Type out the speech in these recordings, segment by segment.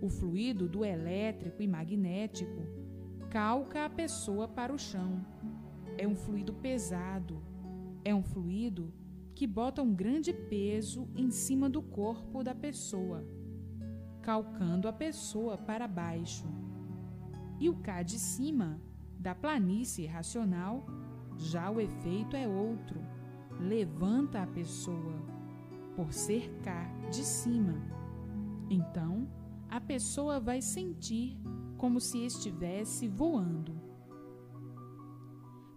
O fluido do elétrico e magnético calca a pessoa para o chão. É um fluido pesado. É um fluido que bota um grande peso em cima do corpo da pessoa, calcando a pessoa para baixo. E o cá de cima, da planície racional, já o efeito é outro, levanta a pessoa, por ser cá de cima. Então, a pessoa vai sentir como se estivesse voando.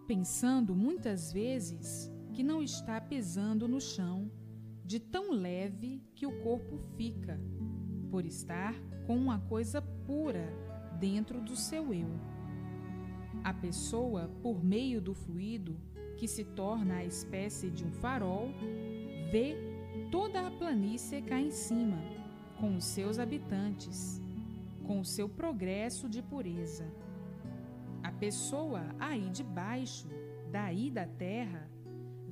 Pensando muitas vezes que não está pisando no chão, de tão leve que o corpo fica, por estar com uma coisa pura dentro do seu eu. A pessoa, por meio do fluido, que se torna a espécie de um farol, vê toda a planície cá em cima, com os seus habitantes, com o seu progresso de pureza. A pessoa aí de baixo, daí da terra,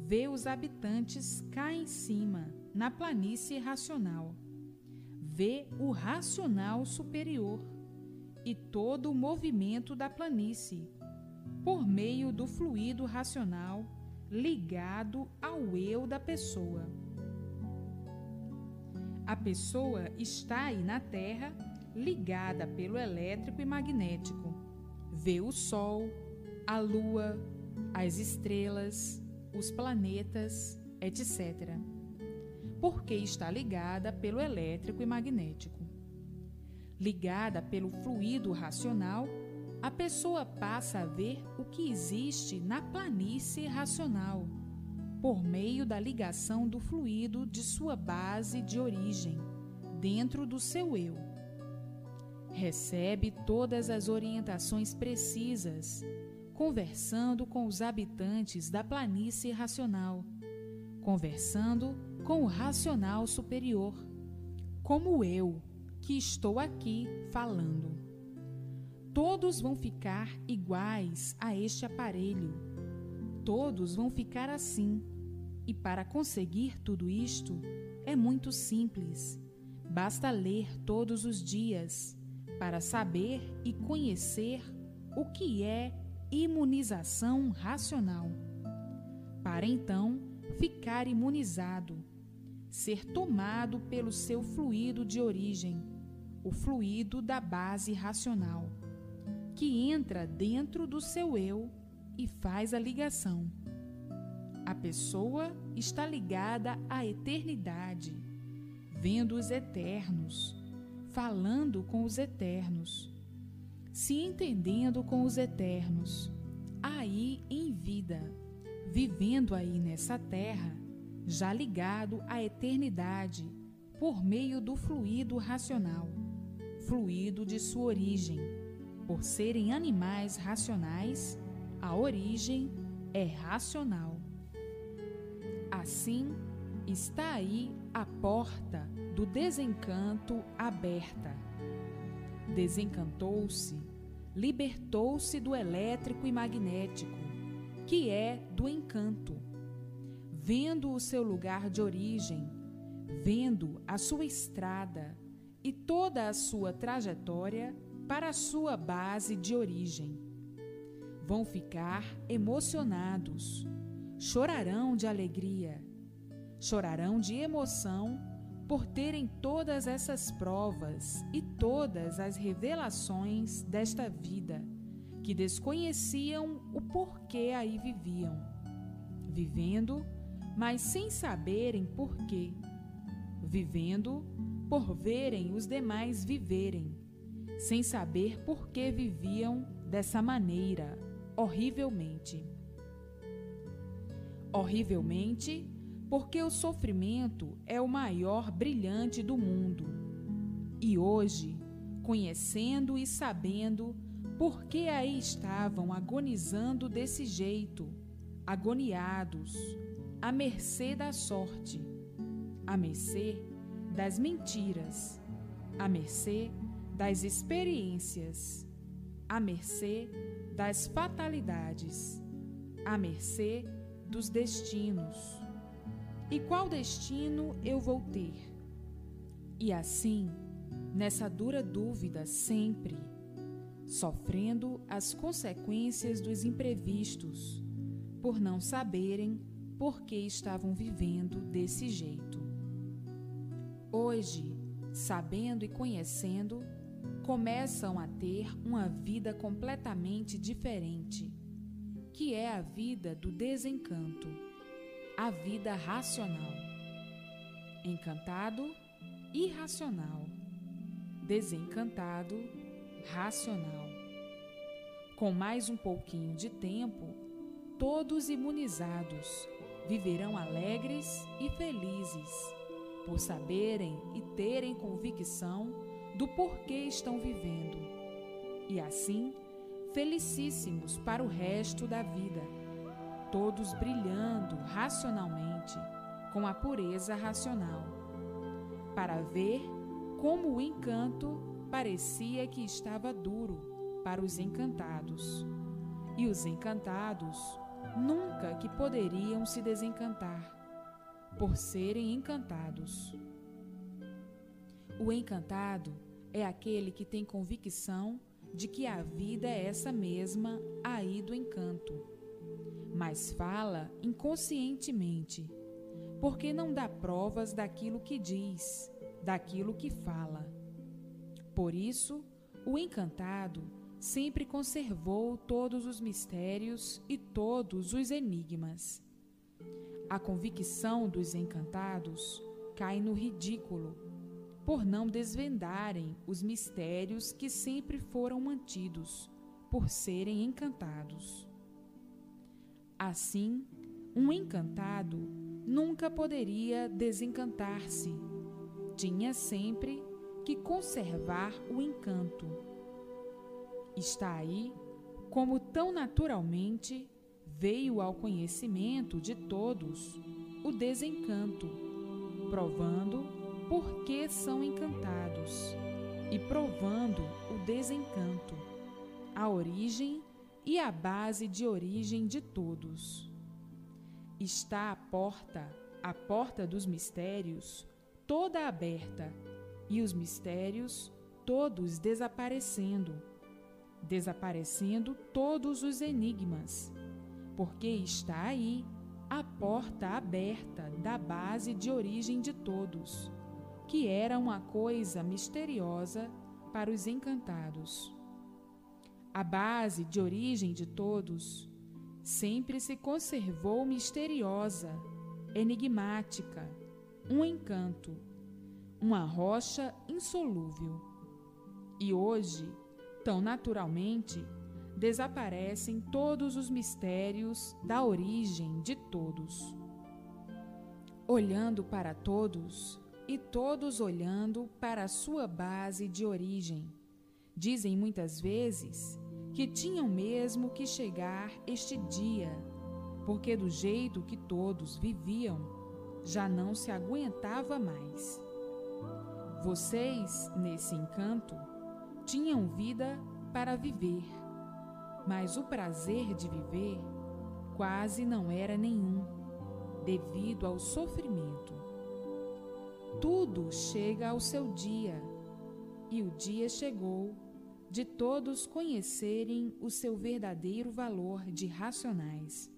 vê os habitantes cá em cima, na planície racional. Vê o racional superior e todo o movimento da planície, por meio do fluido racional ligado ao eu da pessoa. A pessoa está aí na Terra ligada pelo elétrico e magnético. Vê o Sol, a Lua, as estrelas, os planetas, etc. Porque está ligada pelo elétrico e magnético ligada pelo fluido racional, a pessoa passa a ver o que existe na planície racional, por meio da ligação do fluido de sua base de origem, dentro do seu eu. Recebe todas as orientações precisas, conversando com os habitantes da planície racional, conversando com o racional superior, como eu que estou aqui falando. Todos vão ficar iguais a este aparelho. Todos vão ficar assim. E para conseguir tudo isto, é muito simples. Basta ler todos os dias para saber e conhecer o que é imunização racional. Para então ficar imunizado, ser tomado pelo seu fluido de origem o fluido da base racional, que entra dentro do seu eu e faz a ligação. A pessoa está ligada à eternidade, vendo os eternos, falando com os eternos, se entendendo com os eternos, aí em vida, vivendo aí nessa terra, já ligado à eternidade por meio do fluido racional fluido de sua origem. Por serem animais racionais, a origem é racional. Assim, está aí a porta do desencanto aberta. Desencantou-se, libertou-se do elétrico e magnético, que é do encanto. Vendo o seu lugar de origem, vendo a sua estrada, e toda a sua trajetória para a sua base de origem. Vão ficar emocionados, chorarão de alegria, chorarão de emoção por terem todas essas provas e todas as revelações desta vida que desconheciam o porquê aí viviam, vivendo, mas sem saberem porquê, vivendo por verem os demais viverem, sem saber por que viviam dessa maneira, horrivelmente. Horrivelmente, porque o sofrimento é o maior brilhante do mundo. E hoje, conhecendo e sabendo por que aí estavam agonizando desse jeito, agoniados, à mercê da sorte, à mercê das mentiras, à mercê das experiências, à mercê das fatalidades, à mercê dos destinos. E qual destino eu vou ter? E assim, nessa dura dúvida sempre, sofrendo as consequências dos imprevistos, por não saberem por que estavam vivendo desse jeito. Hoje, sabendo e conhecendo, começam a ter uma vida completamente diferente, que é a vida do desencanto, a vida racional. Encantado, irracional. Desencantado, racional. Com mais um pouquinho de tempo, todos imunizados viverão alegres e felizes, por saberem e terem convicção do porquê estão vivendo, e assim felicíssimos para o resto da vida, todos brilhando racionalmente, com a pureza racional, para ver como o encanto parecia que estava duro para os encantados, e os encantados nunca que poderiam se desencantar, por serem encantados. O encantado é aquele que tem convicção de que a vida é essa mesma aí do encanto, mas fala inconscientemente, porque não dá provas daquilo que diz, daquilo que fala. Por isso, o encantado sempre conservou todos os mistérios e todos os enigmas. A convicção dos encantados cai no ridículo por não desvendarem os mistérios que sempre foram mantidos, por serem encantados. Assim, um encantado nunca poderia desencantar-se, tinha sempre que conservar o encanto. Está aí como tão naturalmente veio ao conhecimento de todos o desencanto, provando por que são encantados e provando o desencanto, a origem e a base de origem de todos. Está a porta, a porta dos mistérios, toda aberta, e os mistérios todos desaparecendo, desaparecendo todos os enigmas, porque está aí a porta aberta da base de origem de todos que era uma coisa misteriosa para os encantados. A base de origem de todos sempre se conservou misteriosa, enigmática, um encanto, uma rocha insolúvel. E hoje, tão naturalmente, desaparecem todos os mistérios da origem de todos. Olhando para todos, e todos olhando para a sua base de origem. Dizem muitas vezes que tinham mesmo que chegar este dia, porque do jeito que todos viviam, já não se aguentava mais. Vocês, nesse encanto, tinham vida para viver, mas o prazer de viver quase não era nenhum, devido ao sofrimento. Tudo chega ao seu dia, e o dia chegou de todos conhecerem o seu verdadeiro valor de racionais.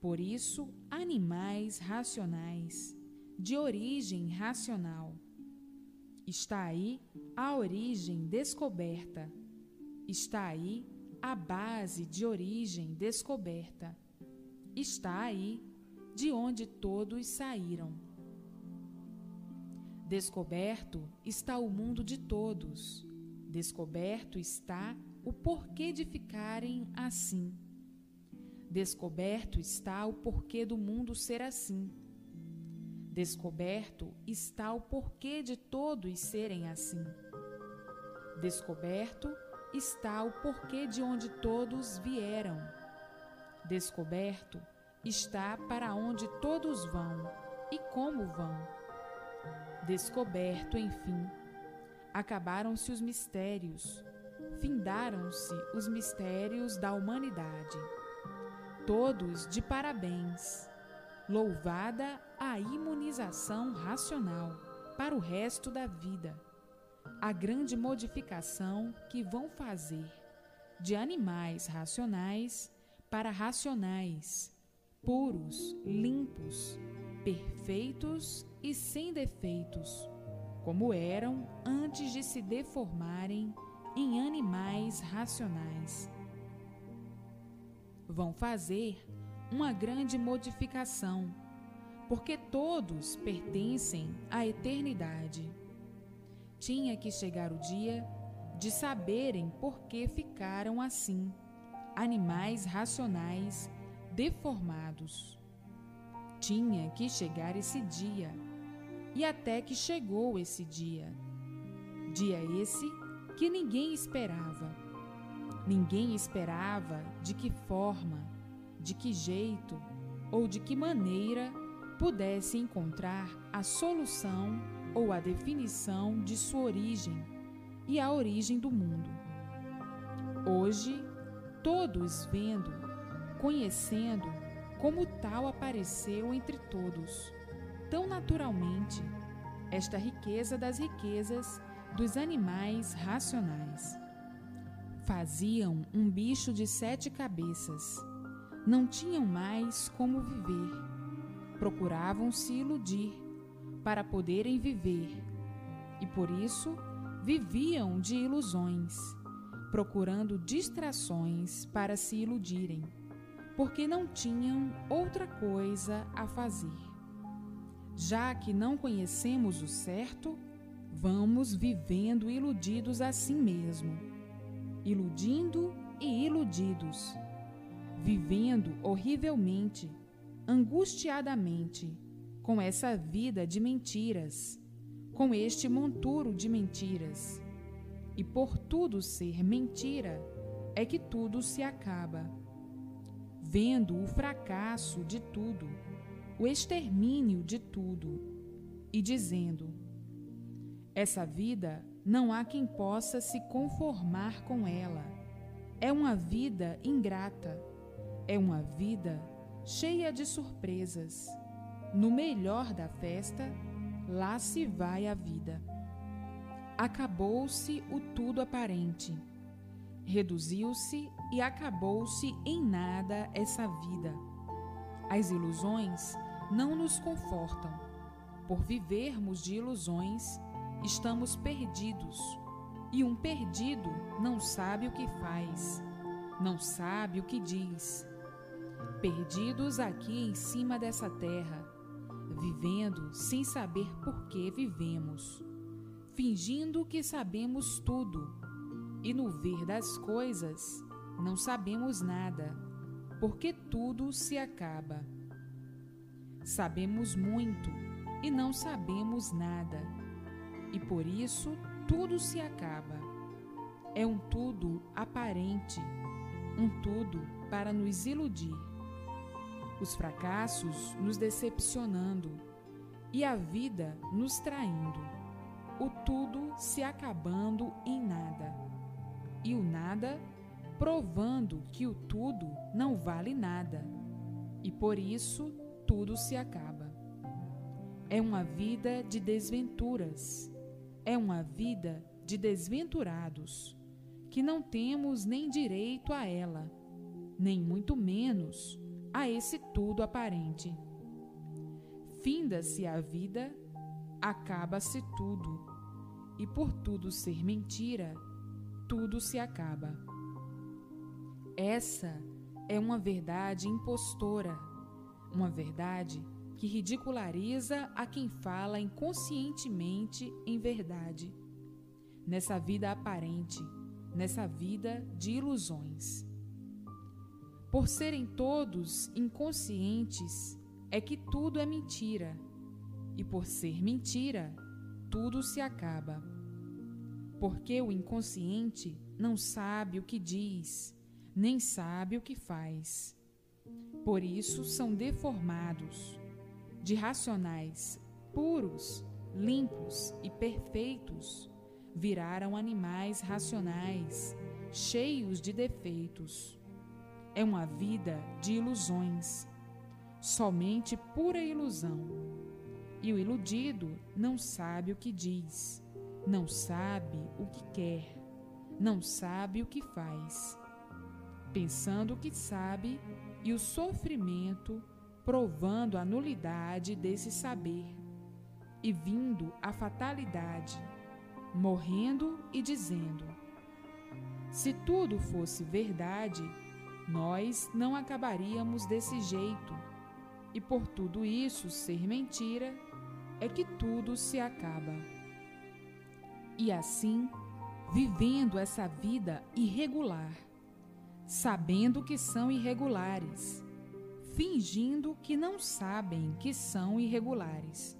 Por isso, animais racionais, de origem racional. Está aí a origem descoberta. Está aí a base de origem descoberta. Está aí de onde todos saíram. Descoberto está o mundo de todos. Descoberto está o porquê de ficarem assim. Descoberto está o porquê do mundo ser assim. Descoberto está o porquê de todos serem assim. Descoberto está o porquê de onde todos vieram. Descoberto está para onde todos vão e como vão Descoberto, enfim, acabaram-se os mistérios, findaram-se os mistérios da humanidade. Todos de parabéns. Louvada a imunização racional para o resto da vida. a grande modificação que vão fazer de animais racionais para racionais, puros, limpos, perfeitos e sem defeitos, como eram antes de se deformarem em animais racionais. Vão fazer uma grande modificação, porque todos pertencem à eternidade. Tinha que chegar o dia de saberem por que ficaram assim, animais racionais deformados. Tinha que chegar esse dia, e até que chegou esse dia. Dia esse que ninguém esperava. Ninguém esperava de que forma, de que jeito ou de que maneira pudesse encontrar a solução ou a definição de sua origem e a origem do mundo. Hoje, todos vendo, conhecendo como tal apareceu entre todos, tão naturalmente, esta riqueza das riquezas dos animais racionais. Faziam um bicho de sete cabeças. Não tinham mais como viver. Procuravam se iludir para poderem viver. E por isso viviam de ilusões, procurando distrações para se iludirem, porque não tinham outra coisa a fazer. Já que não conhecemos o certo, Vamos vivendo iludidos assim mesmo, iludindo e iludidos, vivendo horrivelmente, angustiadamente, com essa vida de mentiras, com este monturo de mentiras. E por tudo ser mentira, é que tudo se acaba. Vendo o fracasso de tudo, o extermínio de tudo, e dizendo: essa vida não há quem possa se conformar com ela. É uma vida ingrata. É uma vida cheia de surpresas. No melhor da festa, lá se vai a vida. Acabou-se o tudo aparente. Reduziu-se e acabou-se em nada essa vida. As ilusões não nos confortam. Por vivermos de ilusões, estamos perdidos. E um perdido não sabe o que faz, não sabe o que diz. Perdidos aqui em cima dessa terra, vivendo sem saber por que vivemos, fingindo que sabemos tudo, e no ver das coisas não sabemos nada, porque tudo se acaba. Sabemos muito e não sabemos nada e por isso tudo se acaba. É um tudo aparente, um tudo para nos iludir. Os fracassos nos decepcionando e a vida nos traindo. O tudo se acabando em nada. E o nada provando que o tudo não vale nada. E por isso tudo se acaba. É uma vida de desventuras é uma vida de desventurados, que não temos nem direito a ela, nem muito menos a esse tudo aparente. Finda-se a vida, acaba-se tudo, e por tudo ser mentira, tudo se acaba. Essa é uma verdade impostora, uma verdade que ridiculariza a quem fala inconscientemente em verdade, nessa vida aparente, nessa vida de ilusões. Por serem todos inconscientes, é que tudo é mentira, e por ser mentira, tudo se acaba. Porque o inconsciente não sabe o que diz, nem sabe o que faz. Por isso são deformados de racionais puros, limpos e perfeitos, viraram animais racionais, cheios de defeitos. É uma vida de ilusões, somente pura ilusão. E o iludido não sabe o que diz, não sabe o que quer, não sabe o que faz, pensando que sabe e o sofrimento provando a nulidade desse saber e vindo a fatalidade, morrendo e dizendo: Se tudo fosse verdade, nós não acabaríamos desse jeito, e por tudo isso ser mentira, é que tudo se acaba. E assim, vivendo essa vida irregular, sabendo que são irregulares, fingindo que não sabem que são irregulares.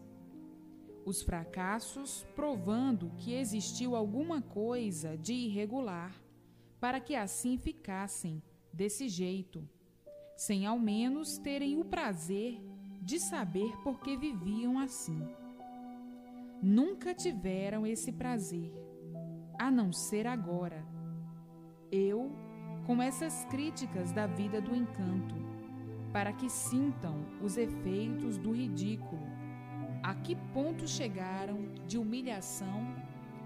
Os fracassos provando que existiu alguma coisa de irregular, para que assim ficassem desse jeito, sem ao menos terem o prazer de saber por que viviam assim. Nunca tiveram esse prazer, a não ser agora. Eu, com essas críticas da vida do encanto, para que sintam os efeitos do ridículo, a que ponto chegaram de humilhação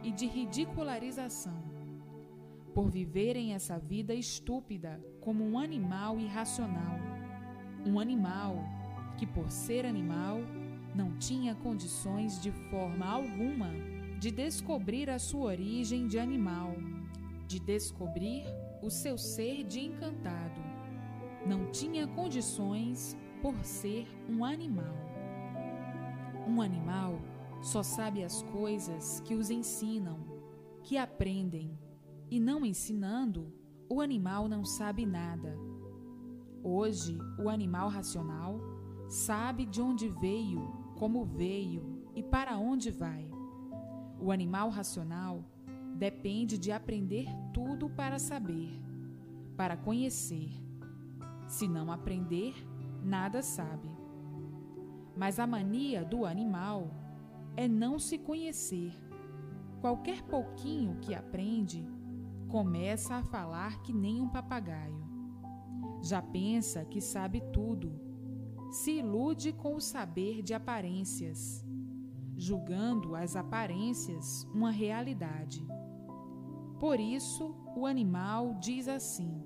e de ridicularização, por viverem essa vida estúpida como um animal irracional, um animal que, por ser animal, não tinha condições de forma alguma de descobrir a sua origem de animal, de descobrir o seu ser de encantado. Não tinha condições por ser um animal. Um animal só sabe as coisas que os ensinam, que aprendem, e não ensinando, o animal não sabe nada. Hoje, o animal racional sabe de onde veio, como veio e para onde vai. O animal racional depende de aprender tudo para saber, para conhecer. Se não aprender, nada sabe. Mas a mania do animal é não se conhecer. Qualquer pouquinho que aprende, começa a falar que nem um papagaio. Já pensa que sabe tudo se ilude com o saber de aparências, julgando as aparências uma realidade. Por isso, o animal diz assim: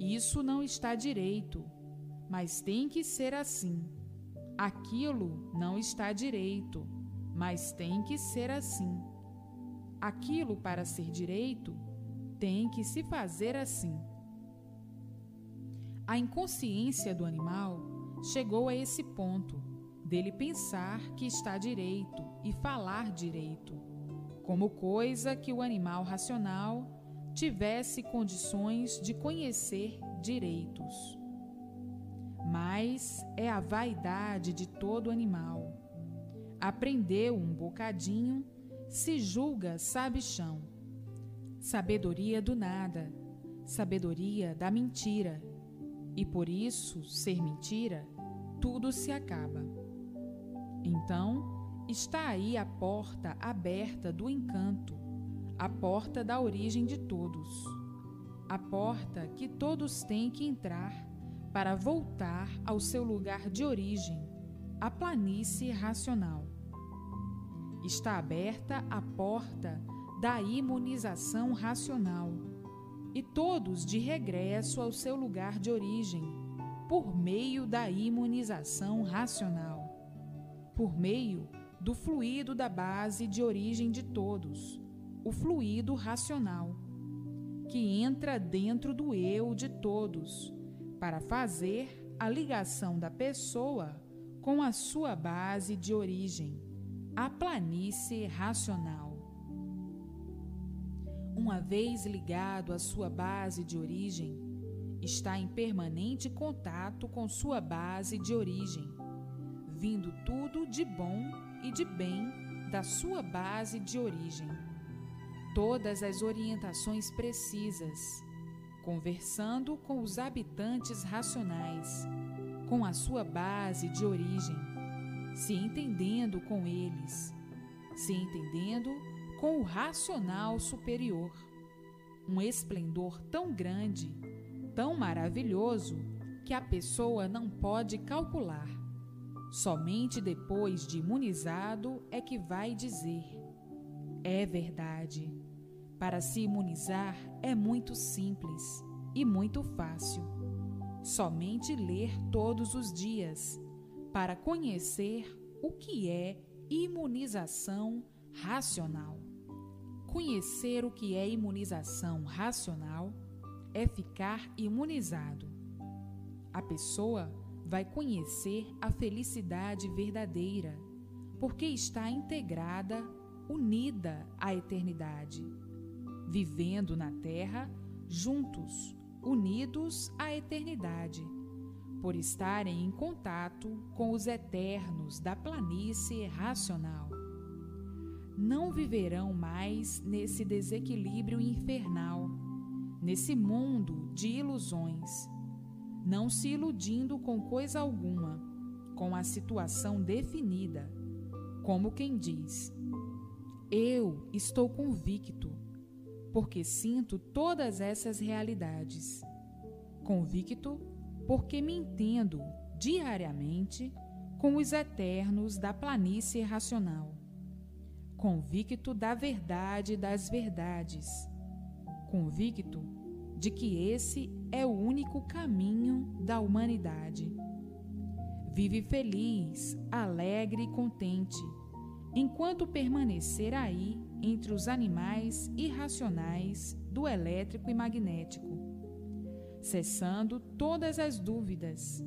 Isso não está direito, mas tem que ser assim. Aquilo não está direito, mas tem que ser assim. Aquilo, para ser direito, tem que se fazer assim. A inconsciência do animal chegou a esse ponto, dele pensar que está direito e falar direito, como coisa que o animal racional tivesse condições de conhecer direitos. Mas é a vaidade de todo animal. Aprendeu um bocadinho, se julga sabichão. Sabedoria do nada, sabedoria da mentira e por isso ser mentira, tudo se acaba. Então, está aí a porta aberta do encanto, a porta da origem de todos, a porta que todos têm que entrar para voltar ao seu lugar de origem, a planície racional. Está aberta a porta da imunização racional e todos de regresso ao seu lugar de origem, por meio da imunização racional, por meio do fluido da base de origem de todos, o fluido racional, que entra dentro do eu de todos, para fazer a ligação da pessoa com a sua base de origem, a planície racional. Uma vez ligado à sua base de origem, está em permanente contato com sua base de origem, vindo tudo de bom e de bem da sua base de origem. Todas as orientações precisas, conversando com os habitantes racionais, com a sua base de origem, se entendendo com eles, se entendendo com o racional superior. Um esplendor tão grande, tão maravilhoso, que a pessoa não pode calcular. Somente depois de imunizado é que vai dizer: É verdade. Para se imunizar é muito simples e muito fácil. Somente ler todos os dias para conhecer o que é imunização racional. Conhecer o que é imunização racional é ficar imunizado. A pessoa vai conhecer a felicidade verdadeira, porque está integrada, unida à eternidade, vivendo na Terra juntos, unidos à eternidade, por estarem em contato com os eternos da planície racional. Não viverão mais nesse desequilíbrio infernal, nesse mundo de ilusões não se iludindo com coisa alguma, com a situação definida, como quem diz: Eu estou convicto, porque sinto todas essas realidades. Convicto porque me entendo diariamente com os eternos da planície racional. Convicto da verdade das verdades. Convicto de que esse é o único caminho da humanidade. Vive feliz, alegre e contente, enquanto permanecer aí entre os animais irracionais do elétrico e magnético, cessando todas as dúvidas,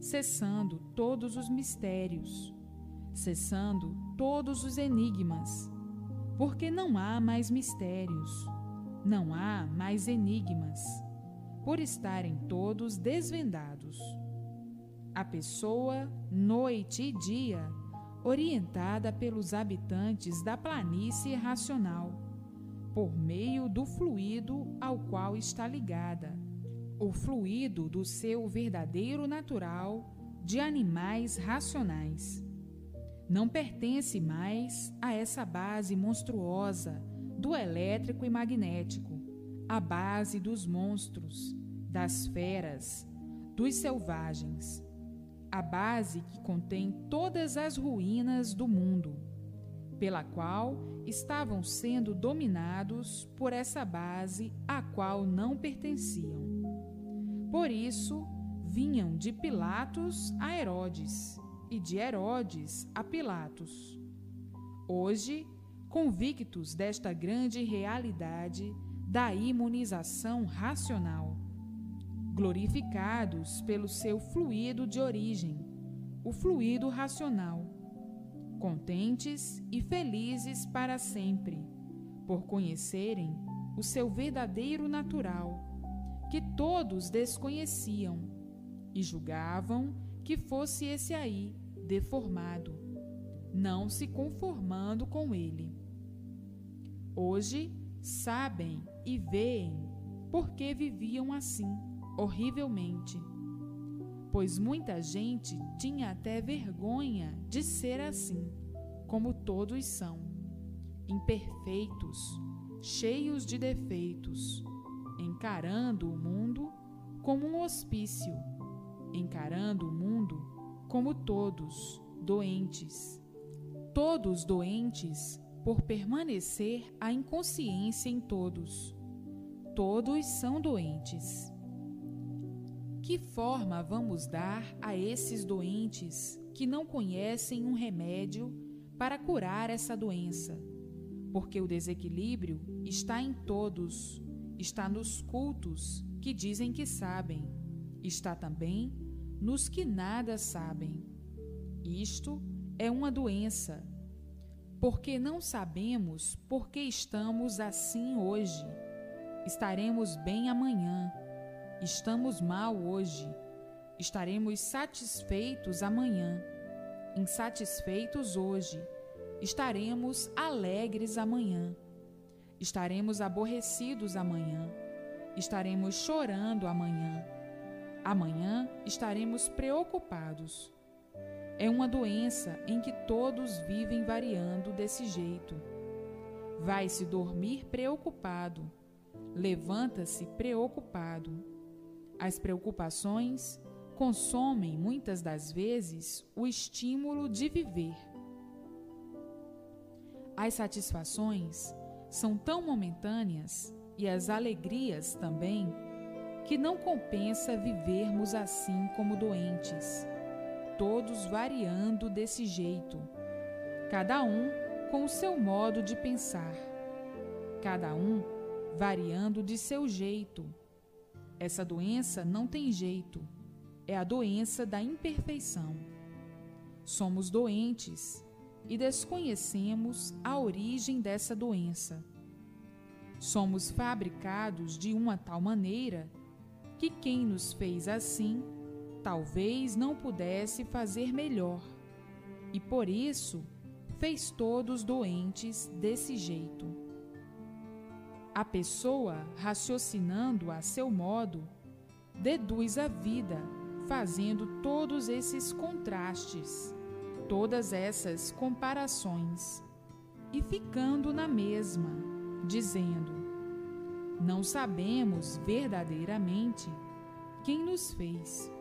cessando todos os mistérios, cessando todos os enigmas, porque não há mais mistérios, não há mais enigmas por estarem todos desvendados. A pessoa, noite e dia, orientada pelos habitantes da planície racional, por meio do fluido ao qual está ligada, o fluido do seu verdadeiro natural de animais racionais. Não pertence mais a essa base monstruosa do elétrico e magnético a base dos monstros, das feras, dos selvagens, a base que contém todas as ruínas do mundo, pela qual estavam sendo dominados por essa base a qual não pertenciam. Por isso, vinham de Pilatos a Herodes e de Herodes a Pilatos. Hoje, convictos desta grande realidade, da imunização racional, glorificados pelo seu fluido de origem, o fluido racional, contentes e felizes para sempre, por conhecerem o seu verdadeiro natural, que todos desconheciam e julgavam que fosse esse aí, deformado, não se conformando com ele. Hoje sabem e veem porque viviam assim, horrivelmente. Pois muita gente tinha até vergonha de ser assim, como todos são, imperfeitos, cheios de defeitos, encarando o mundo como um hospício, encarando o mundo como todos doentes. Todos doentes por permanecer a inconsciência em todos. Todos são doentes. Que forma vamos dar a esses doentes que não conhecem um remédio para curar essa doença? Porque o desequilíbrio está em todos, está nos cultos que dizem que sabem, está também nos que nada sabem. Isto é uma doença porque não sabemos por que estamos assim hoje. Estaremos bem amanhã. Estamos mal hoje. Estaremos satisfeitos amanhã. Insatisfeitos hoje. Estaremos alegres amanhã. Estaremos aborrecidos amanhã. Estaremos chorando amanhã. Amanhã estaremos preocupados. É uma doença em que todos vivem variando desse jeito. Vai-se dormir preocupado, levanta-se preocupado. As preocupações consomem muitas das vezes o estímulo de viver. As satisfações são tão momentâneas e as alegrias também que não compensa vivermos assim como doentes, todos variando desse jeito, cada um com o seu modo de pensar, cada um variando de seu jeito. Essa doença não tem jeito, é a doença da imperfeição. Somos doentes e desconhecemos a origem dessa doença. Somos fabricados de uma tal maneira que quem nos fez assim talvez não pudesse fazer melhor, e por isso fez todos doentes desse jeito. A pessoa, raciocinando a seu modo, deduz a vida, fazendo todos esses contrastes, todas essas comparações, e ficando na mesma, dizendo: não sabemos verdadeiramente quem nos fez.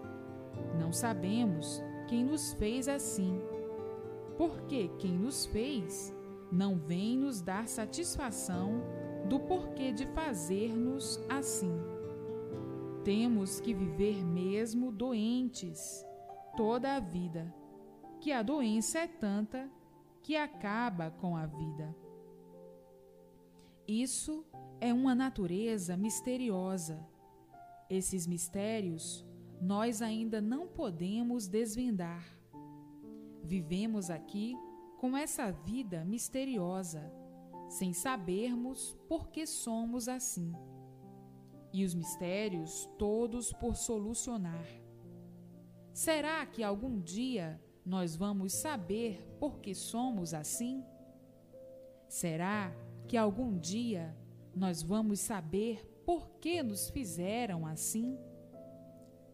Não sabemos quem nos fez assim. Porque quem nos fez não vem nos dar satisfação do porquê de fazer-nos assim. Temos que viver mesmo doentes toda a vida, que a doença é tanta que acaba com a vida. Isso é uma natureza misteriosa. Esses mistérios nós ainda não podemos desvendar. Vivemos aqui com essa vida misteriosa, sem sabermos por que somos assim. E os mistérios todos por solucionar. Será que algum dia nós vamos saber por que somos assim? Será que algum dia nós vamos saber por que nos fizeram assim?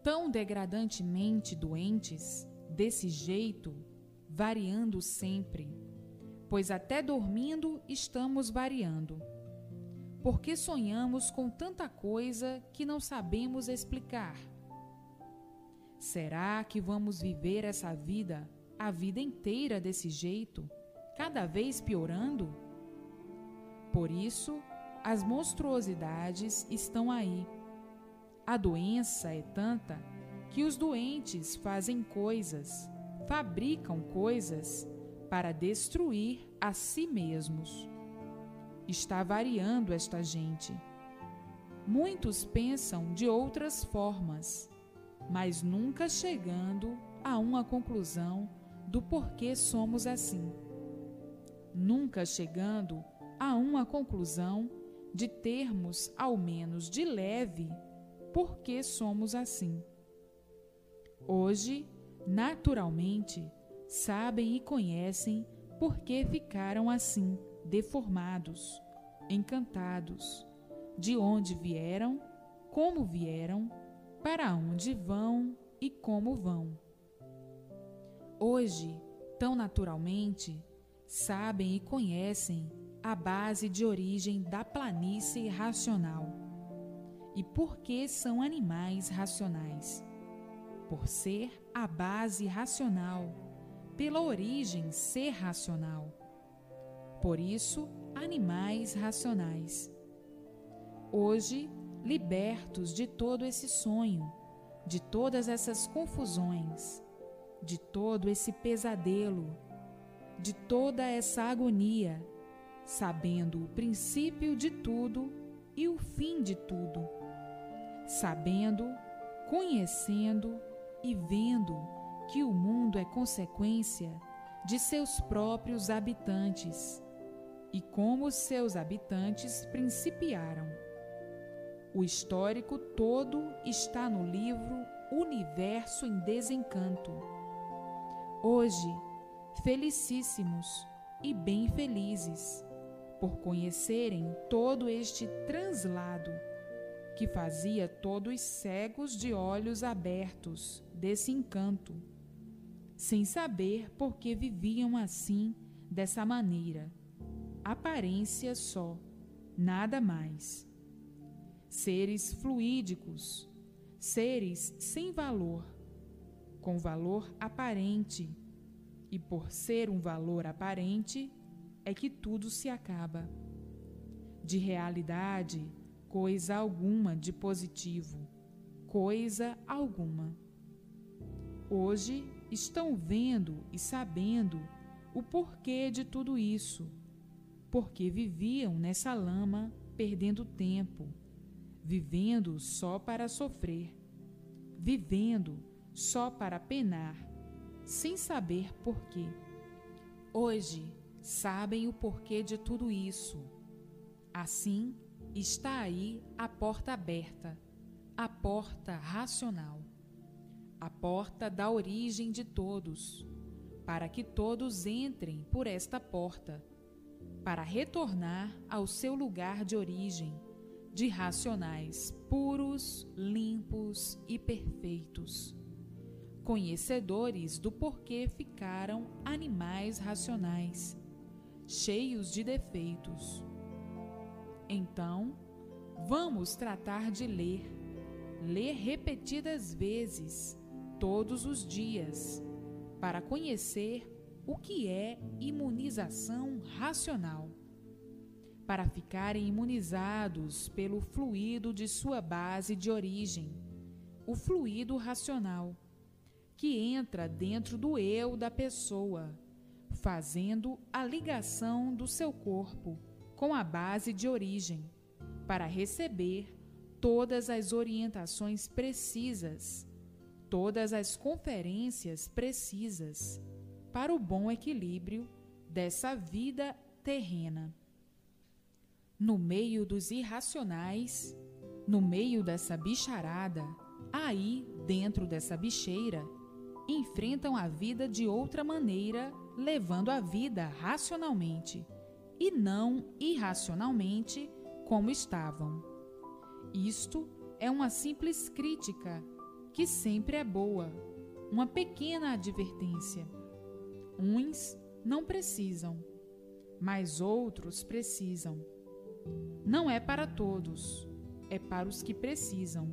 Tão degradantemente doentes, desse jeito, variando sempre, pois até dormindo estamos variando. Porque sonhamos com tanta coisa que não sabemos explicar? Será que vamos viver essa vida a vida inteira desse jeito, cada vez piorando? Por isso, as monstruosidades estão aí. A doença é tanta que os doentes fazem coisas, fabricam coisas para destruir a si mesmos. Está variando esta gente. Muitos pensam de outras formas, mas nunca chegando a uma conclusão do porquê somos assim. Nunca chegando a uma conclusão de termos, ao menos de leve, por que somos assim. Hoje, naturalmente, sabem e conhecem por que ficaram assim, deformados, encantados, de onde vieram, como vieram, para onde vão e como vão. Hoje, tão naturalmente, sabem e conhecem a base de origem da planície racional. E por que são animais racionais? Por ser a base racional, pela origem ser racional. Por isso, animais racionais. Hoje, libertos de todo esse sonho, de todas essas confusões, de todo esse pesadelo, de toda essa agonia sabendo o princípio de tudo e o fim de tudo, sabendo, conhecendo e vendo que o mundo é consequência de seus próprios habitantes e como seus habitantes principiaram. O histórico todo está no livro Universo em Desencanto. Hoje, felicíssimos e bem felizes por conhecerem todo este translado que fazia todos cegos de olhos abertos desse encanto, sem saber por que viviam assim, dessa maneira. Aparência só, nada mais. Seres fluídicos, seres sem valor, com valor aparente, e por ser um valor aparente, é que tudo se acaba. De realidade, coisa alguma de positivo, coisa alguma. Hoje estão vendo e sabendo o porquê de tudo isso, porque viviam nessa lama perdendo tempo, vivendo só para sofrer, vivendo só para penar, sem saber porquê. Hoje sabem o porquê de tudo isso. Assim, está aí a porta aberta, a porta racional a porta da origem de todos, para que todos entrem por esta porta, para retornar ao seu lugar de origem, de racionais puros, limpos e perfeitos, conhecedores do porquê ficaram animais racionais, cheios de defeitos. Então, vamos tratar de ler, ler repetidas vezes todos os dias para conhecer o que é imunização racional, para ficarem imunizados pelo fluido de sua base de origem, o fluido racional, que entra dentro do eu da pessoa, fazendo a ligação do seu corpo com a base de origem, para receber todas as orientações precisas todas as conferências precisas para o bom equilíbrio dessa vida terrena. No meio dos irracionais, no meio dessa bicharada, aí, dentro dessa bicheira, enfrentam a vida de outra maneira, levando a vida racionalmente e não irracionalmente como estavam. Isto é uma simples crítica que sempre é boa, uma pequena advertência. Uns não precisam, mas outros precisam. Não é para todos, é para os que precisam.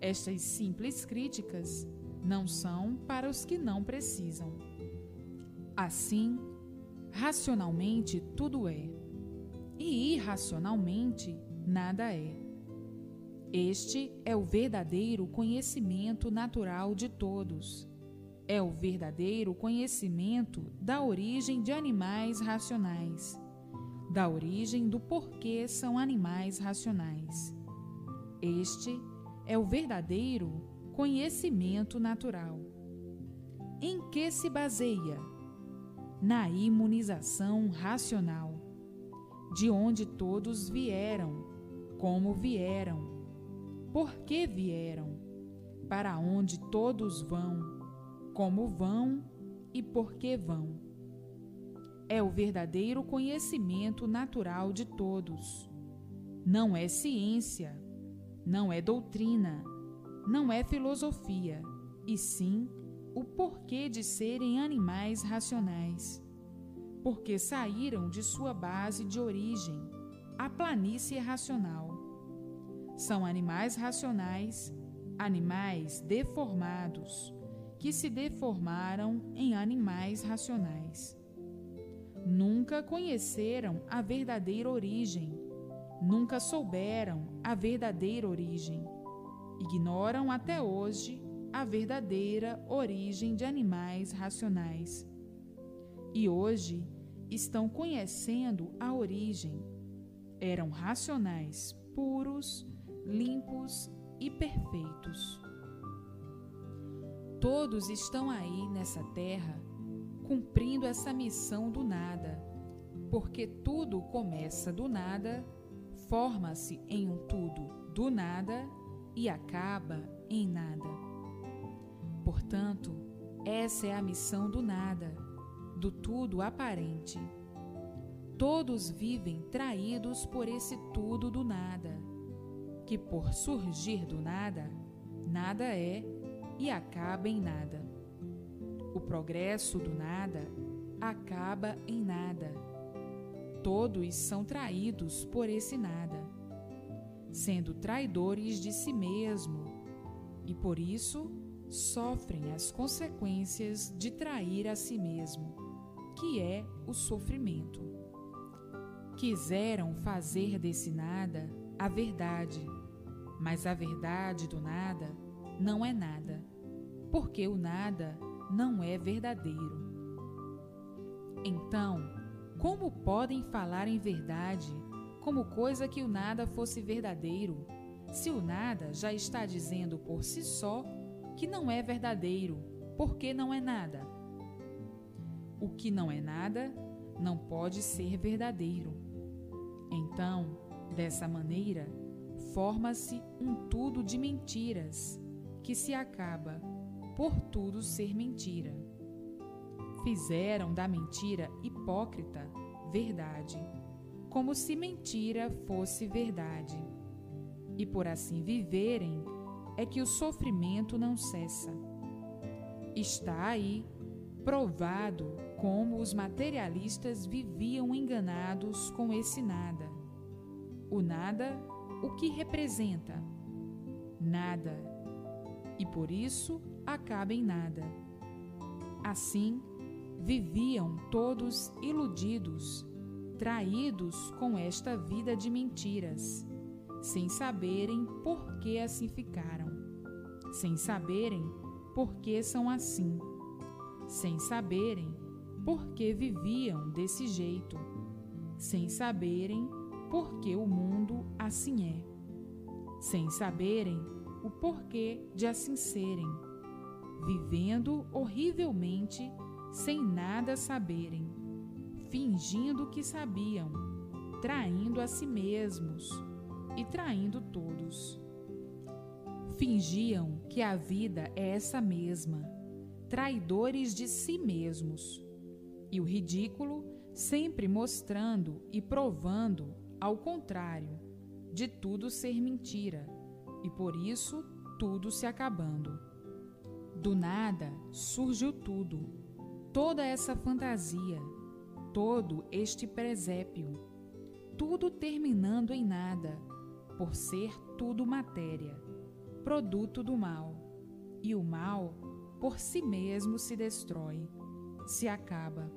Estas simples críticas não são para os que não precisam. Assim, racionalmente tudo é, e irracionalmente nada é. Este é o verdadeiro conhecimento natural de todos. É o verdadeiro conhecimento da origem de animais racionais, da origem do porquê são animais racionais. Este é o verdadeiro conhecimento natural. Em que se baseia? Na imunização racional, de onde todos vieram, como vieram por que vieram, para onde todos vão, como vão e por que vão. É o verdadeiro conhecimento natural de todos. Não é ciência, não é doutrina, não é filosofia, e sim o porquê de serem animais racionais. Porque saíram de sua base de origem, a planície racional são animais racionais, animais deformados, que se deformaram em animais racionais. Nunca conheceram a verdadeira origem, nunca souberam a verdadeira origem. Ignoram até hoje a verdadeira origem de animais racionais. E hoje estão conhecendo a origem. Eram racionais puros, limpos e perfeitos. Todos estão aí nessa terra cumprindo essa missão do nada, porque tudo começa do nada, forma-se em um tudo do nada e acaba em nada. Portanto, essa é a missão do nada, do tudo aparente. Todos vivem traídos por esse tudo do nada que por surgir do nada, nada é e acaba em nada. O progresso do nada acaba em nada. Todos são traídos por esse nada, sendo traidores de si mesmo, e por isso sofrem as consequências de trair a si mesmo, que é o sofrimento. Quiseram fazer desse nada a verdade, mas a verdade do nada não é nada, porque o nada não é verdadeiro. Então, como podem falar em verdade como coisa que o nada fosse verdadeiro, se o nada já está dizendo por si só que não é verdadeiro, porque não é nada? O que não é nada não pode ser verdadeiro. Então, dessa maneira, forma-se um tudo de mentiras, que se acaba por tudo ser mentira. Fizeram da mentira hipócrita verdade, como se mentira fosse verdade. E por assim viverem, é que o sofrimento não cessa. Está aí provado como os materialistas viviam enganados com esse nada. O nada, o que representa? Nada. E por isso acaba em nada. Assim, viviam todos iludidos, traídos com esta vida de mentiras, sem saberem por que assim ficaram, sem saberem por que são assim, sem saberem por que viviam desse jeito, sem saberem por que o mundo assim é, sem saberem o porquê de assim serem, vivendo horrivelmente sem nada saberem, fingindo que sabiam, traindo a si mesmos e traindo todos. Fingiam que a vida é essa mesma, traidores de si mesmos, e o ridículo sempre mostrando e provando, ao contrário, de tudo ser mentira, e por isso tudo se acabando. Do nada surgiu tudo toda essa fantasia, todo este presépio, tudo terminando em nada, por ser tudo matéria, produto do mal, e o mal por si mesmo se destrói, se acaba.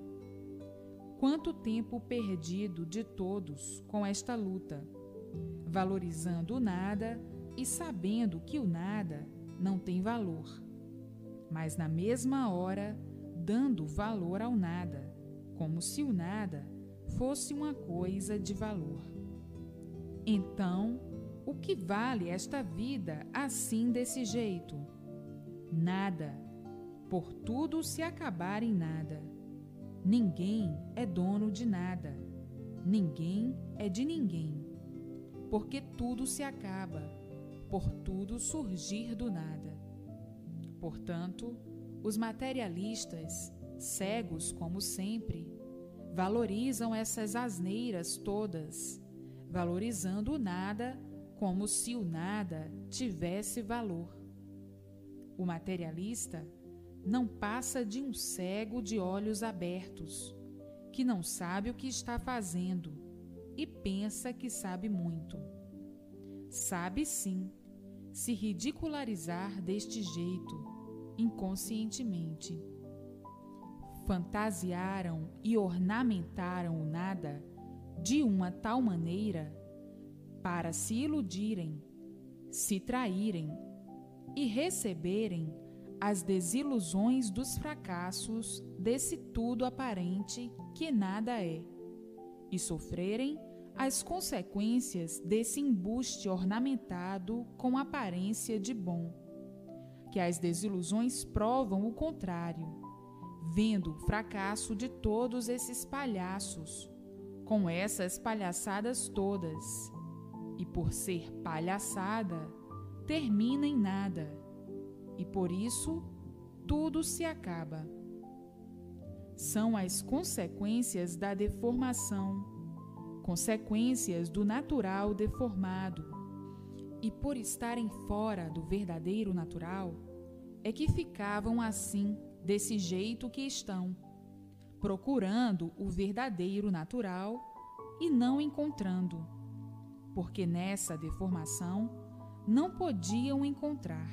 Quanto tempo perdido de todos com esta luta, valorizando o nada e sabendo que o nada não tem valor. Mas na mesma hora dando valor ao nada, como se o nada fosse uma coisa de valor. Então, o que vale esta vida assim desse jeito? Nada, por tudo se acabar em nada. Ninguém é dono de nada, ninguém é de ninguém, porque tudo se acaba, por tudo surgir do nada. Portanto, os materialistas, cegos como sempre, valorizam essas asneiras todas, valorizando o nada como se o nada tivesse valor. O materialista não passa de um cego de olhos abertos, que não sabe o que está fazendo e pensa que sabe muito. Sabe sim se ridicularizar deste jeito inconscientemente. Fantasiaram e ornamentaram o nada de uma tal maneira para se iludirem, se traírem e receberem as desilusões dos fracassos desse tudo aparente que nada é, e sofrerem as consequências desse embuste ornamentado com aparência de bom que as desilusões provam o contrário, vendo o fracasso de todos esses palhaços, com essas palhaçadas todas, e por ser palhaçada, termina em nada, e por isso tudo se acaba. São as consequências da deformação, consequências do natural deformado. E por estarem fora do verdadeiro natural, é que ficavam assim, desse jeito que estão, procurando o verdadeiro natural e não encontrando, porque nessa deformação não podiam encontrar.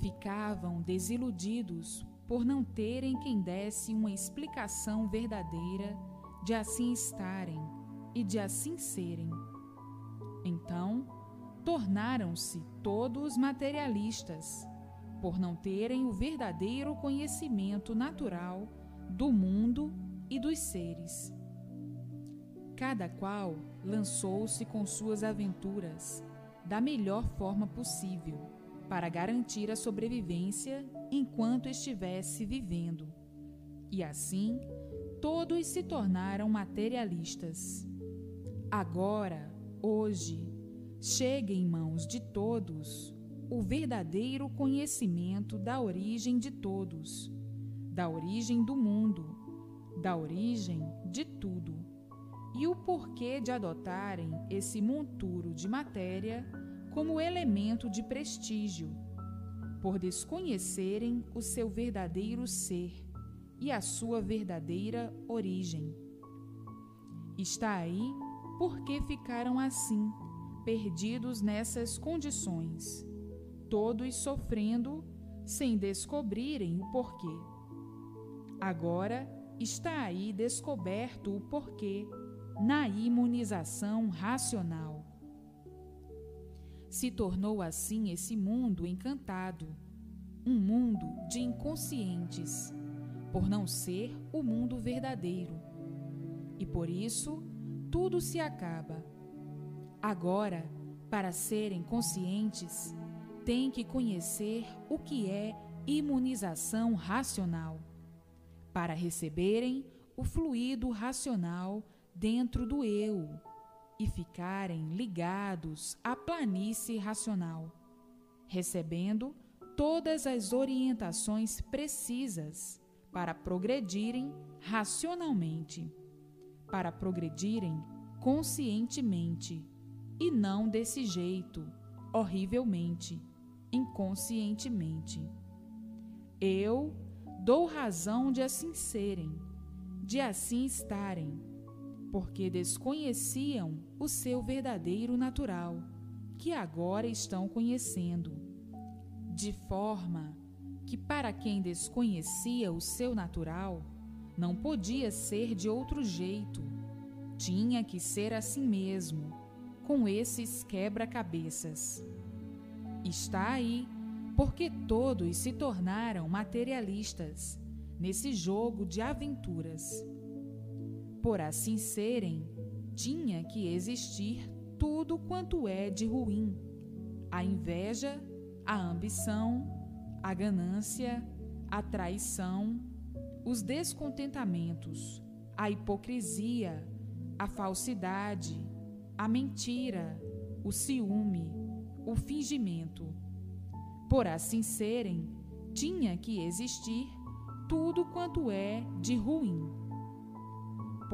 Ficavam desiludidos por não terem quem desse uma explicação verdadeira de assim estarem e de assim serem. Então, tornaram-se todos materialistas, por não terem o verdadeiro conhecimento natural do mundo e dos seres. Cada qual lançou-se com suas aventuras da melhor forma possível para garantir a sobrevivência enquanto estivesse vivendo. E assim, todos se tornaram materialistas. Agora, hoje, chega em mãos de todos o verdadeiro conhecimento da origem de todos, da origem do mundo, da origem de tudo, e o porquê de adotarem esse monturo de matéria como elemento de prestígio, por desconhecerem o seu verdadeiro ser e a sua verdadeira origem. Está aí porque ficaram assim perdidos nessas condições, todos sofrendo sem descobrirem o porquê. Agora está aí descoberto o porquê na imunização racional. Se tornou assim esse mundo encantado, um mundo de inconscientes, por não ser o mundo verdadeiro. E por isso, tudo se acaba Agora, para serem conscientes, têm que conhecer o que é imunização racional, para receberem o fluido racional dentro do eu e ficarem ligados à planície racional, recebendo todas as orientações precisas para progredirem racionalmente, para progredirem conscientemente e não desse jeito, horrivelmente, inconscientemente. Eu dou razão de assim serem, de assim estarem, porque desconheciam o seu verdadeiro natural, que agora estão conhecendo, de forma que, para quem desconhecia o seu natural, não podia ser de outro jeito, tinha que ser assim mesmo com esses quebra-cabeças. Está aí porque todos se tornaram materialistas nesse jogo de aventuras. Por assim serem, tinha que existir tudo quanto é de ruim: a inveja, a ambição, a ganância, a traição, os descontentamentos, a hipocrisia, a falsidade, a mentira, o ciúme, o fingimento. Por assim serem, tinha que existir tudo quanto é de ruim.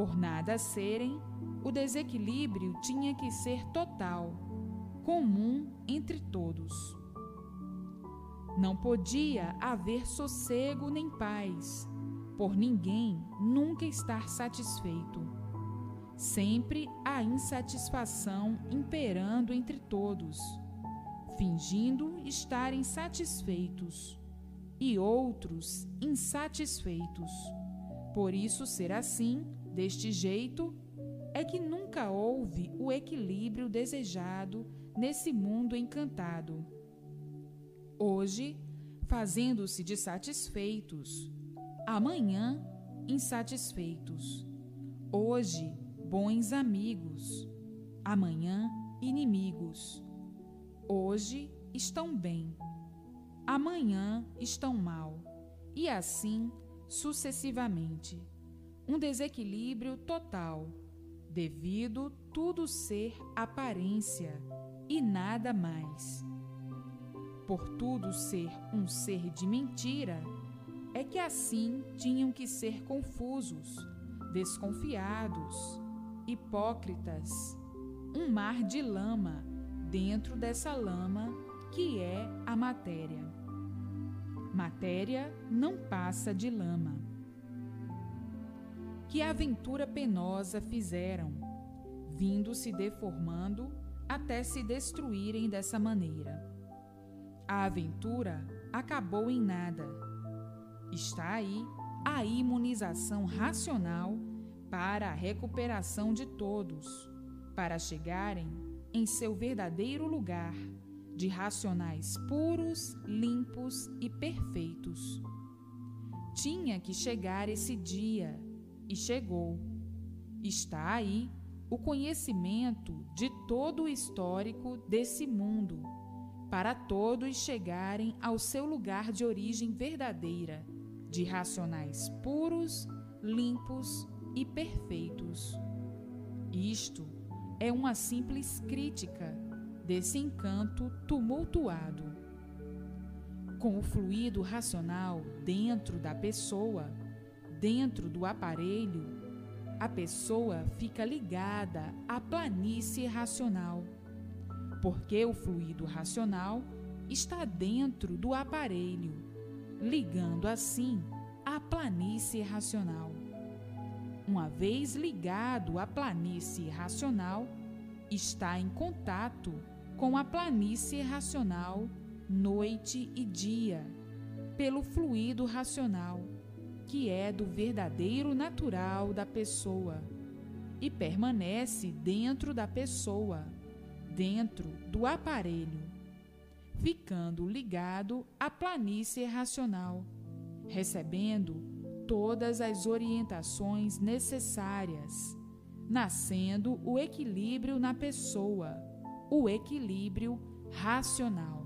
Por nada serem, o desequilíbrio tinha que ser total, comum entre todos. Não podia haver sossego nem paz, por ninguém nunca estar satisfeito sempre a insatisfação imperando entre todos, fingindo estarem satisfeitos, e outros insatisfeitos. Por isso, ser assim, deste jeito, é que nunca houve o equilíbrio desejado nesse mundo encantado. Hoje, fazendo-se de satisfeitos, amanhã, insatisfeitos. Hoje, bons amigos, amanhã inimigos. Hoje estão bem, amanhã estão mal, e assim sucessivamente. Um desequilíbrio total, devido tudo ser aparência e nada mais. Por tudo ser um ser de mentira, é que assim tinham que ser confusos, desconfiados, hipócritas, um mar de lama dentro dessa lama que é a matéria. Matéria não passa de lama. Que aventura penosa fizeram, vindo se deformando até se destruírem dessa maneira. A aventura acabou em nada. Está aí a imunização racional para a recuperação de todos, para chegarem em seu verdadeiro lugar de racionais puros, limpos e perfeitos. Tinha que chegar esse dia e chegou. Está aí o conhecimento de todo o histórico desse mundo, para todos chegarem ao seu lugar de origem verdadeira, de racionais puros, limpos e perfeitos. Isto é uma simples crítica desse encanto tumultuado. Com o fluido racional dentro da pessoa, dentro do aparelho, a pessoa fica ligada à planície racional, porque o fluido racional está dentro do aparelho, ligando assim à planície racional. Uma vez ligado à planície racional, está em contato com a planície racional noite e dia, pelo fluido racional, que é do verdadeiro natural da pessoa, e permanece dentro da pessoa, dentro do aparelho, ficando ligado à planície racional, recebendo todas as orientações necessárias, nascendo o equilíbrio na pessoa, o equilíbrio racional.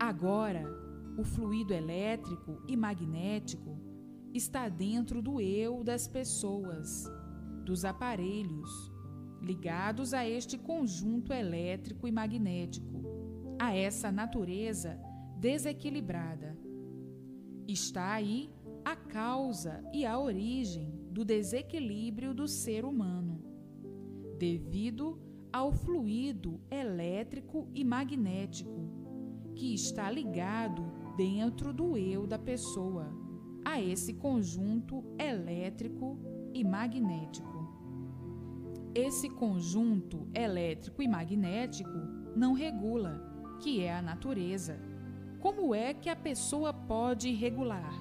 Agora, o fluido elétrico e magnético está dentro do eu das pessoas, dos aparelhos, ligados a este conjunto elétrico e magnético, a essa natureza desequilibrada. Está aí a causa e a origem do desequilíbrio do ser humano, devido ao fluido elétrico e magnético que está ligado dentro do eu da pessoa, a esse conjunto elétrico e magnético. Esse conjunto elétrico e magnético não regula, que é a natureza como é que a pessoa pode regular?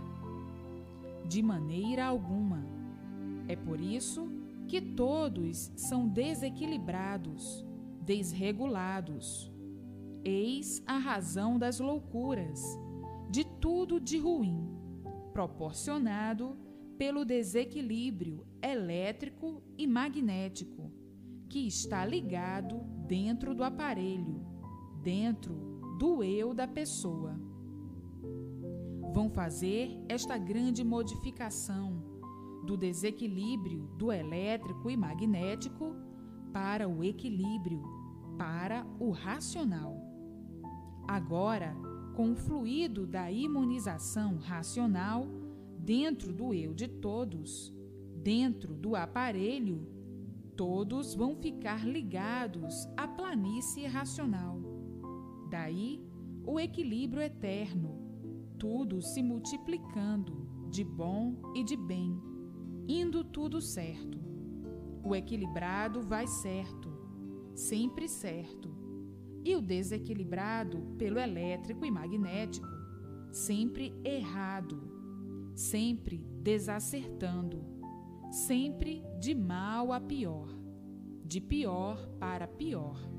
De maneira alguma. É por isso que todos são desequilibrados, desregulados. Eis a razão das loucuras, tudo de ruim, proporcionado pelo desequilíbrio elétrico e magnético que está ligado dentro do aparelho, dentro do eu da pessoa. Vão fazer esta grande modificação do desequilíbrio do elétrico e magnético para o equilíbrio, para o racional. Agora, com o fluido da imunização racional dentro do eu de todos, dentro do aparelho, todos vão ficar ligados à planície racional. Daí o equilíbrio eterno, tudo se multiplicando de bom e de bem, indo tudo certo. O equilibrado vai certo, sempre certo, e o desequilibrado pelo elétrico e magnético, sempre errado, sempre desacertando, sempre de mal a pior, de pior para pior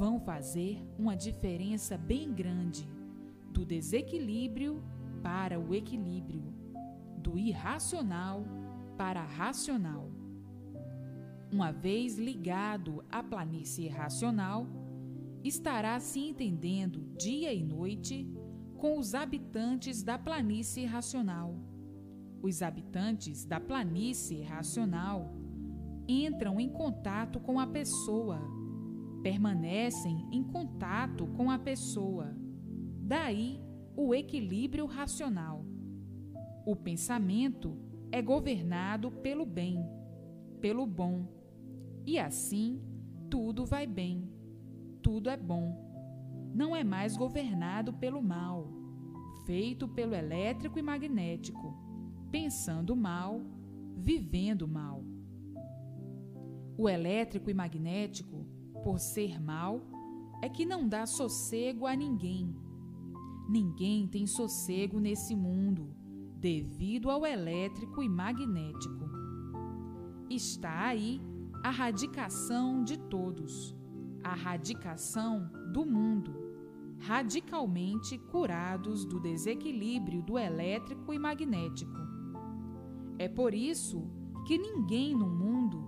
vão fazer uma diferença bem grande do desequilíbrio para o equilíbrio, do irracional para racional. Uma vez ligado à planície racional, estará se entendendo dia e noite com os habitantes da planície racional. Os habitantes da planície racional entram em contato com a pessoa permanecem em contato com a pessoa. Daí o equilíbrio racional. O pensamento é governado pelo bem, pelo bom, e assim tudo vai bem, tudo é bom. Não é mais governado pelo mal, feito pelo elétrico e magnético, pensando mal, vivendo mal. O elétrico e magnético por ser mal, é que não dá sossego a ninguém. Ninguém tem sossego nesse mundo devido ao elétrico e magnético. Está aí a radicação de todos, a radicação do mundo, radicalmente curados do desequilíbrio do elétrico e magnético. É por isso que ninguém no mundo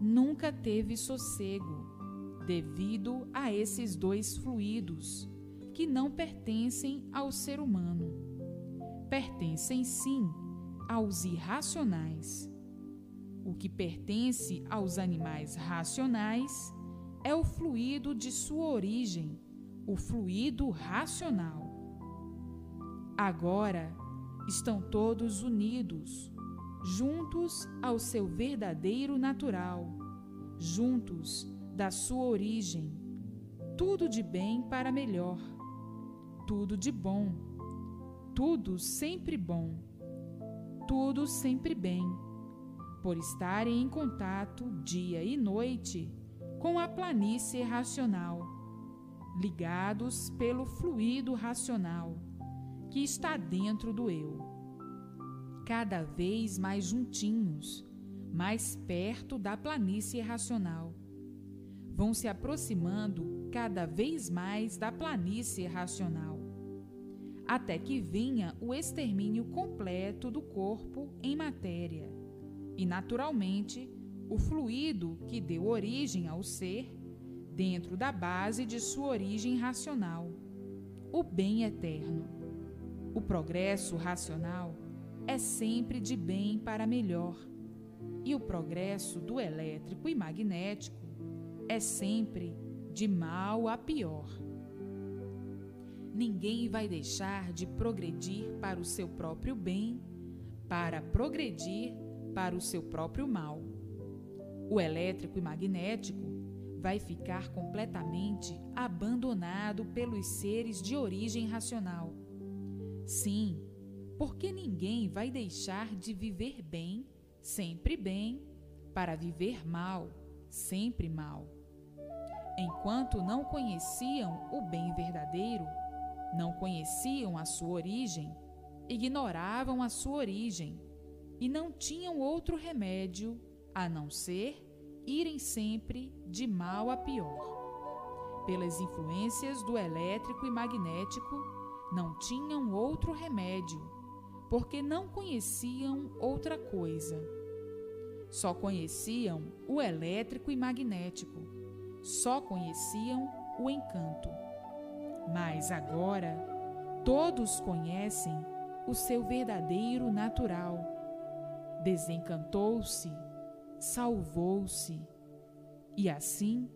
nunca teve sossego, devido a esses dois fluidos que não pertencem ao ser humano. Pertencem sim aos irracionais. O que pertence aos animais racionais é o fluido de sua origem, o fluido racional. Agora estão todos unidos, juntos ao seu verdadeiro natural, juntos da sua origem, tudo de bem para melhor, tudo de bom, tudo sempre bom, tudo sempre bem, por estarem em contato dia e noite com a planície racional, ligados pelo fluido racional que está dentro do eu. Cada vez mais juntinhos, mais perto da planície racional. Vão se aproximando cada vez mais da planície racional, até que venha o extermínio completo do corpo em matéria. E, naturalmente, o fluido que deu origem ao ser, dentro da base de sua origem racional, o bem eterno. O progresso racional é sempre de bem para melhor, e o progresso do elétrico e magnético é sempre de mal a pior. Ninguém vai deixar de progredir para o seu próprio bem, para progredir para o seu próprio mal. O elétrico e magnético vai ficar completamente abandonado pelos seres de origem racional. Sim, porque ninguém vai deixar de viver bem, sempre bem, para viver mal, sempre mal. Enquanto não conheciam o bem verdadeiro, não conheciam a sua origem, ignoravam a sua origem e não tinham outro remédio a não ser irem sempre de mal a pior. Pelas influências do elétrico e magnético, não tinham outro remédio, porque não conheciam outra coisa. Só conheciam o elétrico e magnético, só conheciam o encanto. Mas agora, todos conhecem o seu verdadeiro natural. Desencantou-se salvou-se. E assim,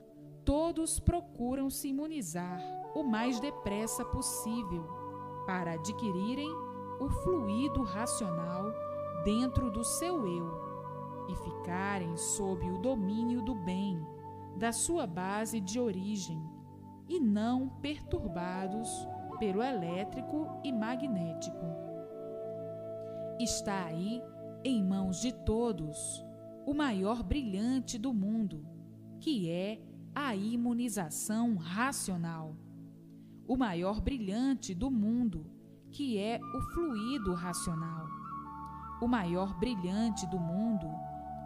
todos procuram se imunizar o mais depressa possível para adquirirem o fluido racional dentro do seu eu e ficarem sob o domínio do bem, da sua base de origem, e não perturbados pelo elétrico e magnético. Está aí, em mãos de todos, o maior brilhante do mundo, que é a imunização racional. O maior brilhante do mundo, que é o fluido racional. O maior brilhante do mundo,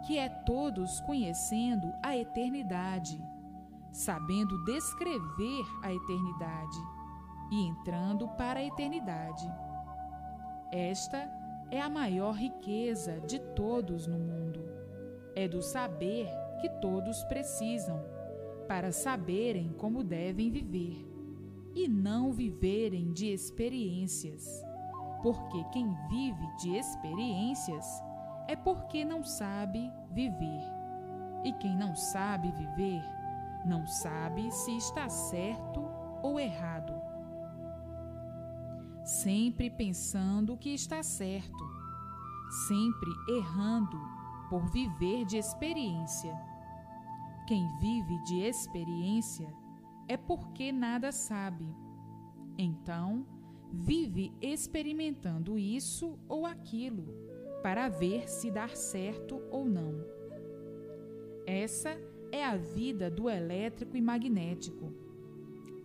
que é todos conhecendo a eternidade, sabendo descrever a eternidade e entrando para a eternidade. Esta é a maior riqueza de todos no mundo é do saber que todos precisam para saberem como devem viver e não viverem de experiências. Porque quem vive de experiências é porque não sabe viver. E quem não sabe viver não sabe se está certo ou errado. Sempre pensando que está certo, sempre errando por viver de experiência. Quem vive de experiência é porque nada sabe. Então, vive experimentando isso ou aquilo para ver se dá certo ou não. Essa é a vida do elétrico e magnético.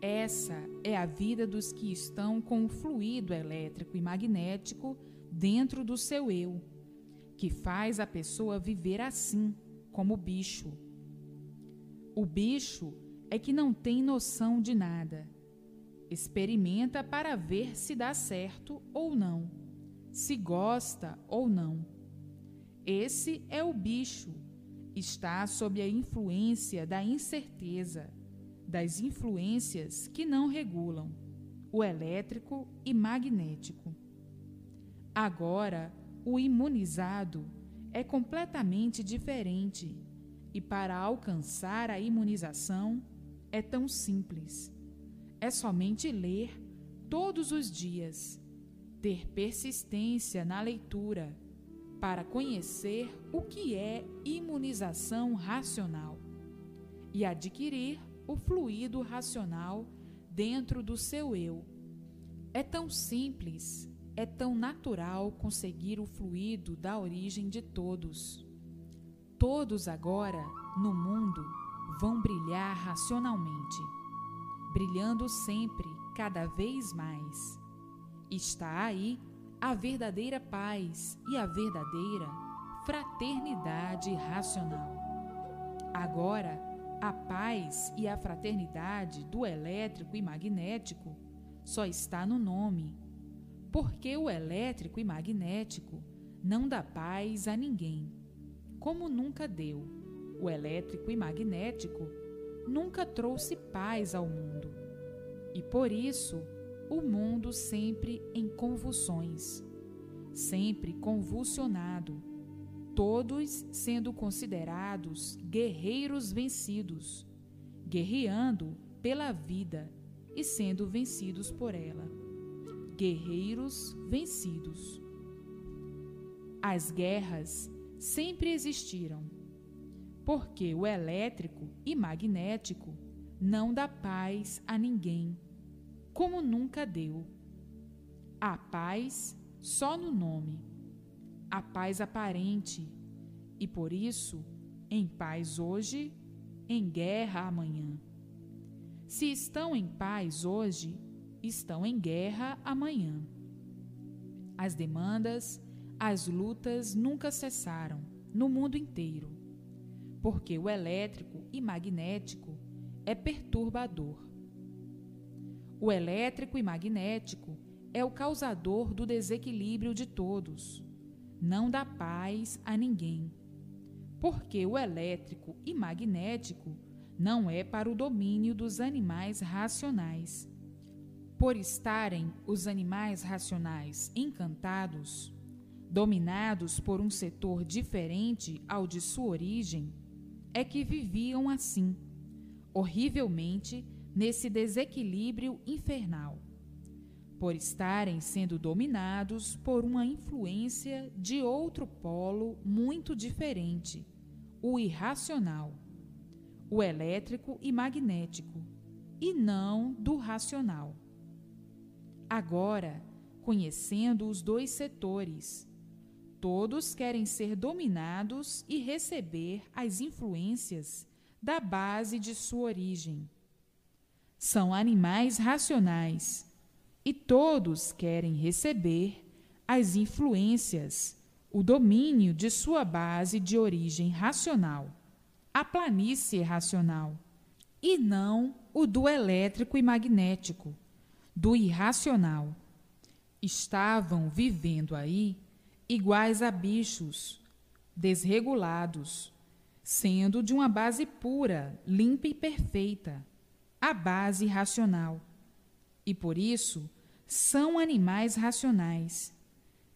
Essa é a vida dos que estão com o fluido elétrico e magnético dentro do seu eu, que faz a pessoa viver assim, como bicho. O bicho é que não tem noção de nada. Experimenta para ver se dá certo ou não, se gosta ou não. Esse é o bicho. Está sob a influência da incerteza das influências que não regulam, o elétrico e magnético. Agora, o imunizado é completamente diferente e para alcançar a imunização é tão simples. É somente ler todos os dias, ter persistência na leitura para conhecer o que é imunização racional e adquirir o fluido racional dentro do seu eu. É tão simples, é tão natural conseguir o fluido da origem de todos. Todos agora, no mundo, vão brilhar racionalmente, brilhando sempre, cada vez mais. Está aí a verdadeira paz e a verdadeira fraternidade racional. Agora, a paz e a fraternidade do elétrico e magnético só está no nome, porque o elétrico e magnético não dá paz a ninguém, como nunca deu. O elétrico e magnético nunca trouxe paz ao mundo. E por isso, o mundo sempre em convulsões, sempre convulsionado todos sendo considerados guerreiros vencidos, guerreando pela vida e sendo vencidos por ela. Guerreiros vencidos. As guerras sempre existiram, porque o elétrico e magnético não dá paz a ninguém, como nunca deu. A paz só no nome a paz aparente, e por isso, em paz hoje, em guerra amanhã. Se estão em paz hoje, estão em guerra amanhã. As demandas, as lutas nunca cessaram no mundo inteiro, porque o elétrico e magnético é perturbador. O elétrico e magnético é o causador do desequilíbrio de todos não dá paz a ninguém. Porque o elétrico e magnético não é para o domínio dos animais racionais. Por estarem os animais racionais encantados, dominados por um setor diferente ao de sua origem, é que viviam assim, horrivelmente nesse desequilíbrio infernal por estarem sendo dominados por uma influência de outro polo muito diferente, o irracional, o elétrico e magnético, e não do racional. Agora, conhecendo os dois setores, todos querem ser dominados e receber as influências da base de sua origem. São animais racionais e todos querem receber as influências, o domínio de sua base de origem racional, a planície racional, e não o do elétrico e magnético, do irracional. Estavam vivendo aí iguais a bichos, desregulados, sendo de uma base pura, limpa e perfeita, a base racional. E por isso são animais racionais,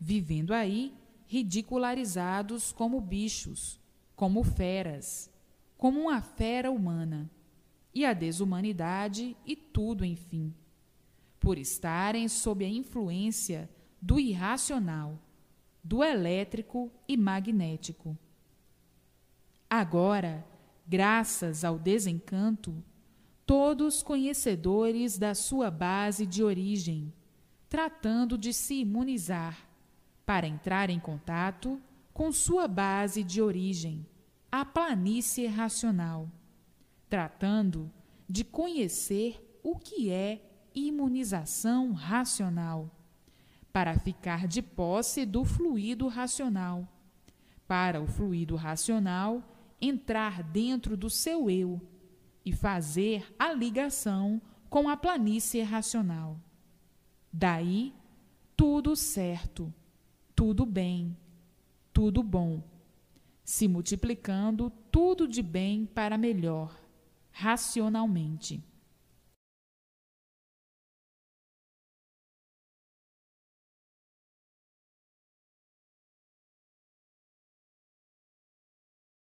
vivendo aí ridicularizados como bichos, como feras, como uma fera humana, e a desumanidade e tudo, enfim, por estarem sob a influência do irracional, do elétrico e magnético. Agora, graças ao desencanto, todos conhecedores da sua base de origem, tratando de se imunizar para entrar em contato com sua base de origem, a planície racional, tratando de conhecer o que é imunização racional, para ficar de posse do fluido racional, para o fluido racional entrar dentro do seu eu e fazer a ligação com a planície racional. Daí, tudo certo, tudo bem, tudo bom, se multiplicando tudo de bem para melhor, racionalmente.